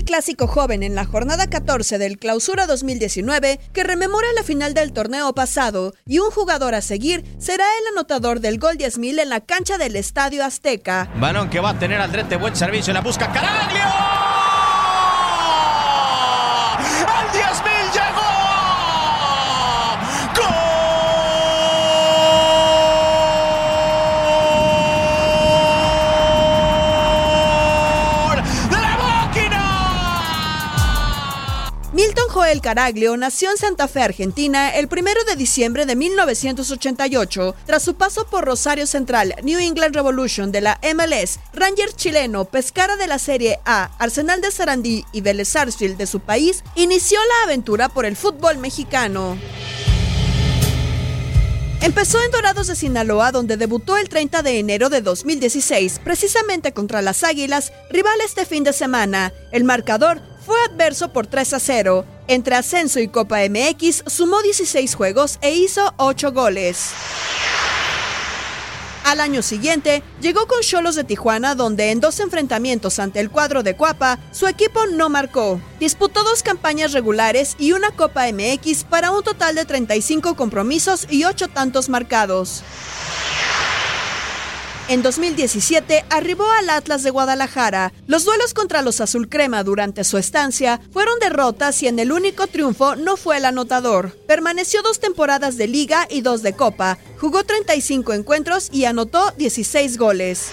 El clásico joven en la jornada 14 del Clausura 2019 que rememora la final del torneo pasado y un jugador a seguir será el anotador del gol 10.000 en la cancha del Estadio Azteca. Balón que va a tener Aldrete, buen servicio, la busca. Joel Caraglio nació en Santa Fe, Argentina, el 1 de diciembre de 1988, tras su paso por Rosario Central, New England Revolution de la MLS, Ranger chileno, Pescara de la Serie A, Arsenal de Sarandí y Vélez Sarsfield de su país, inició la aventura por el fútbol mexicano. Empezó en Dorados de Sinaloa, donde debutó el 30 de enero de 2016, precisamente contra las Águilas, rival este fin de semana. El marcador fue adverso por 3 a 0. Entre ascenso y Copa MX sumó 16 juegos e hizo 8 goles. Al año siguiente, llegó con Cholos de Tijuana, donde en dos enfrentamientos ante el cuadro de Cuapa, su equipo no marcó. Disputó dos campañas regulares y una Copa MX para un total de 35 compromisos y 8 tantos marcados. En 2017 arribó al Atlas de Guadalajara. Los duelos contra los Azul Crema durante su estancia fueron derrotas y en el único triunfo no fue el anotador. Permaneció dos temporadas de liga y dos de copa. Jugó 35 encuentros y anotó 16 goles.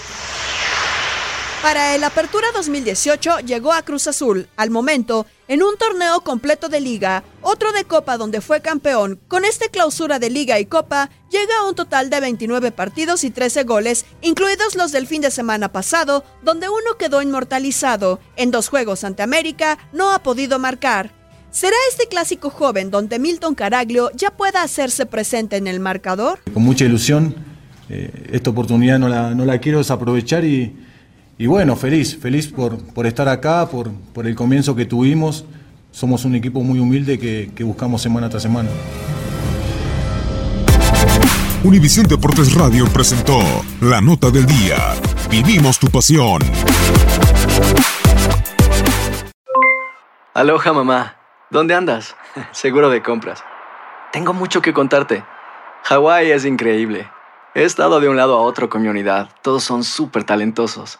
Para el Apertura 2018 llegó a Cruz Azul, al momento, en un torneo completo de liga, otro de copa donde fue campeón. Con esta clausura de liga y copa, llega a un total de 29 partidos y 13 goles, incluidos los del fin de semana pasado, donde uno quedó inmortalizado. En dos juegos ante América, no ha podido marcar. ¿Será este clásico joven donde Milton Caraglio ya pueda hacerse presente en el marcador? Con mucha ilusión, eh, esta oportunidad no la, no la quiero desaprovechar y, y bueno, feliz, feliz por, por estar acá, por, por el comienzo que tuvimos. Somos un equipo muy humilde que, que buscamos semana tras semana. Univisión Deportes Radio presentó La Nota del Día. Vivimos tu pasión. Aloha mamá, ¿dónde andas? Seguro de compras. Tengo mucho que contarte. Hawái es increíble. He estado de un lado a otro con mi unidad. Todos son súper talentosos.